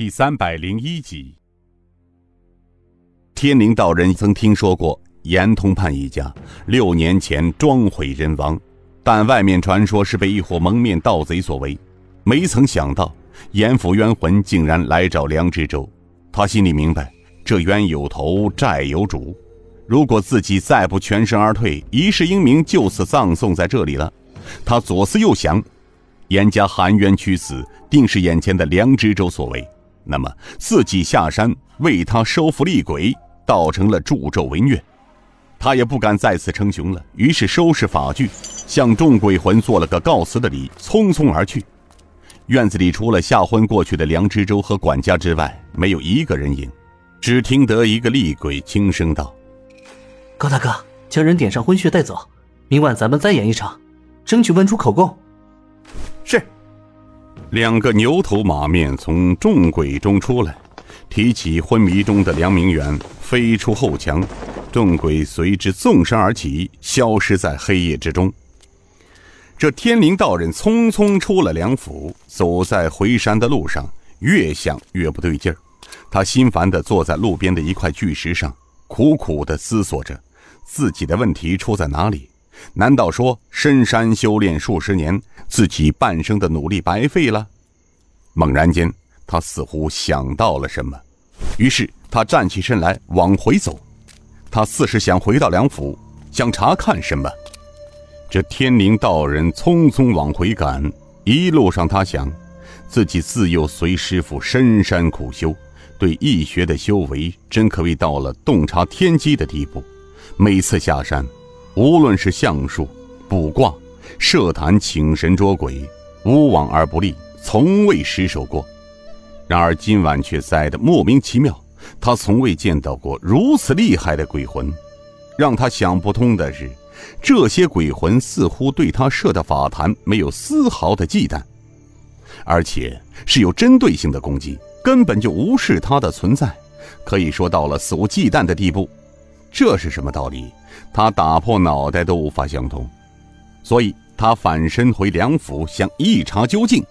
第三百零一集。天灵道人曾听说过严通判一家六年前装毁人亡，但外面传说是被一伙蒙面盗贼所为。没曾想到严府冤魂竟然来找梁知州，他心里明白，这冤有头债有主，如果自己再不全身而退，一世英名就此葬送在这里了。他左思右想，严家含冤屈死，定是眼前的梁知州所为。那么自己下山为他收服厉鬼。倒成了助纣为虐，他也不敢再次称雄了，于是收拾法具，向众鬼魂做了个告辞的礼，匆匆而去。院子里除了吓昏过去的梁知州和管家之外，没有一个人影。只听得一个厉鬼轻声道：“高大哥，将人点上昏穴带走，明晚咱们再演一场，争取问出口供。”是。两个牛头马面从众鬼中出来。提起昏迷中的梁明远，飞出后墙，众鬼随之纵身而起，消失在黑夜之中。这天灵道人匆匆出了梁府，走在回山的路上，越想越不对劲儿。他心烦地坐在路边的一块巨石上，苦苦地思索着自己的问题出在哪里。难道说深山修炼数十年，自己半生的努力白费了？猛然间。他似乎想到了什么，于是他站起身来往回走。他似是想回到梁府，想查看什么。这天灵道人匆匆往回赶，一路上他想，自己自幼随师傅深山苦修，对易学的修为真可谓到了洞察天机的地步。每次下山，无论是相术、卜卦、设坛请神捉鬼，无往而不利，从未失手过。然而今晚却栽得莫名其妙，他从未见到过如此厉害的鬼魂。让他想不通的是，这些鬼魂似乎对他设的法坛没有丝毫的忌惮，而且是有针对性的攻击，根本就无视他的存在，可以说到了肆无忌惮的地步。这是什么道理？他打破脑袋都无法相通。所以他返身回梁府，想一查究竟。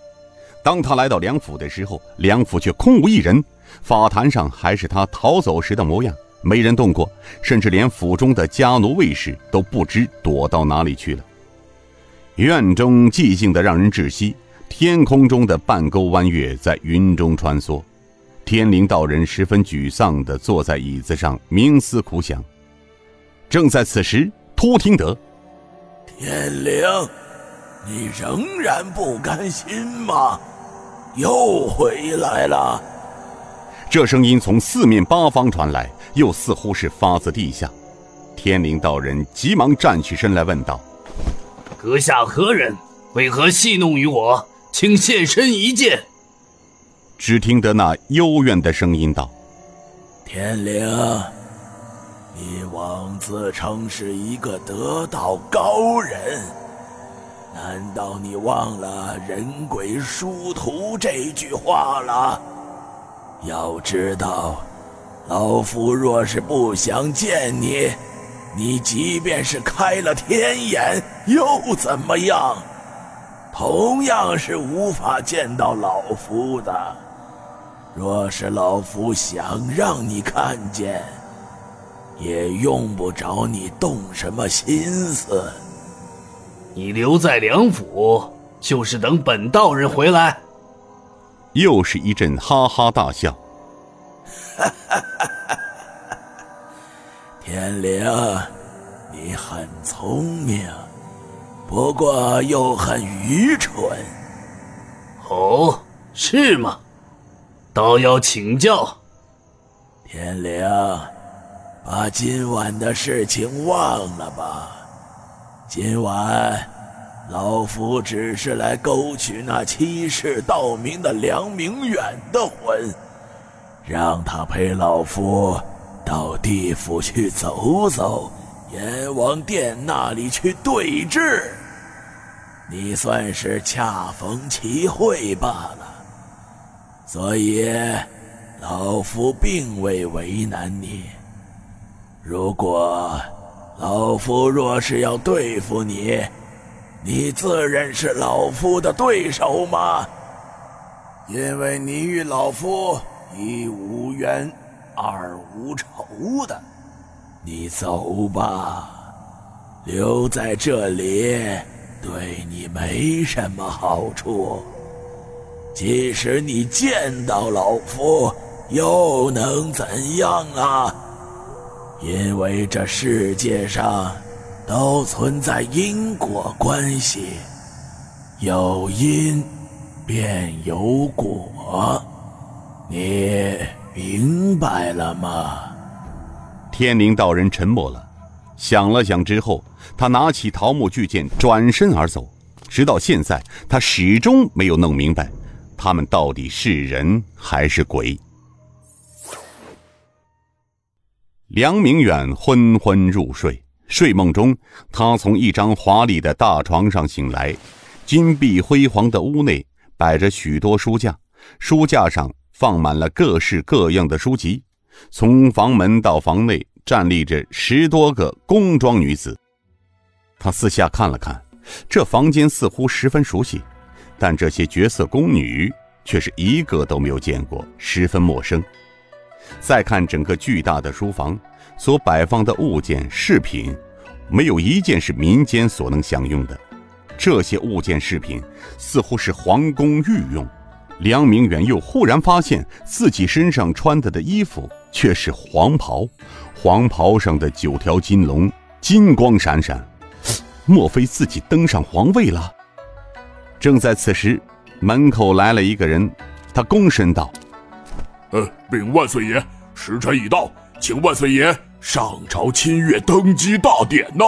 当他来到梁府的时候，梁府却空无一人，法坛上还是他逃走时的模样，没人动过，甚至连府中的家奴卫士都不知躲到哪里去了。院中寂静的让人窒息，天空中的半钩弯月在云中穿梭。天灵道人十分沮丧地坐在椅子上，冥思苦想。正在此时，突听得：“天灵。”你仍然不甘心吗？又回来了。这声音从四面八方传来，又似乎是发自地下。天灵道人急忙站起身来问道：“阁下何人？为何戏弄于我？请现身一见。”只听得那幽怨的声音道：“天灵，你枉自称是一个得道高人。”难道你忘了“人鬼殊途”这句话了？要知道，老夫若是不想见你，你即便是开了天眼又怎么样？同样是无法见到老夫的。若是老夫想让你看见，也用不着你动什么心思。你留在梁府，就是等本道人回来。又是一阵哈哈大笑。天灵，你很聪明，不过又很愚蠢。哦，是吗？倒要请教。天灵，把今晚的事情忘了吧。今晚，老夫只是来勾取那欺世盗名的梁明远的魂，让他陪老夫到地府去走走，阎王殿那里去对质。你算是恰逢其会罢了，所以老夫并未为难你。如果……老夫若是要对付你，你自认是老夫的对手吗？因为你与老夫一无冤，二无仇的。你走吧，留在这里对你没什么好处。即使你见到老夫，又能怎样啊？因为这世界上都存在因果关系，有因便有果，你明白了吗？天灵道人沉默了，想了想之后，他拿起桃木巨剑，转身而走。直到现在，他始终没有弄明白，他们到底是人还是鬼。梁明远昏昏入睡，睡梦中，他从一张华丽的大床上醒来。金碧辉煌的屋内摆着许多书架，书架上放满了各式各样的书籍。从房门到房内站立着十多个宫装女子。他四下看了看，这房间似乎十分熟悉，但这些绝色宫女却是一个都没有见过，十分陌生。再看整个巨大的书房，所摆放的物件饰品，没有一件是民间所能享用的。这些物件饰品似乎是皇宫御用。梁明远又忽然发现自己身上穿的的衣服却是黄袍，黄袍上的九条金龙金光闪闪，莫非自己登上皇位了？正在此时，门口来了一个人，他躬身道。呃，禀万岁爷，时辰已到，请万岁爷上朝亲阅登基大典呢。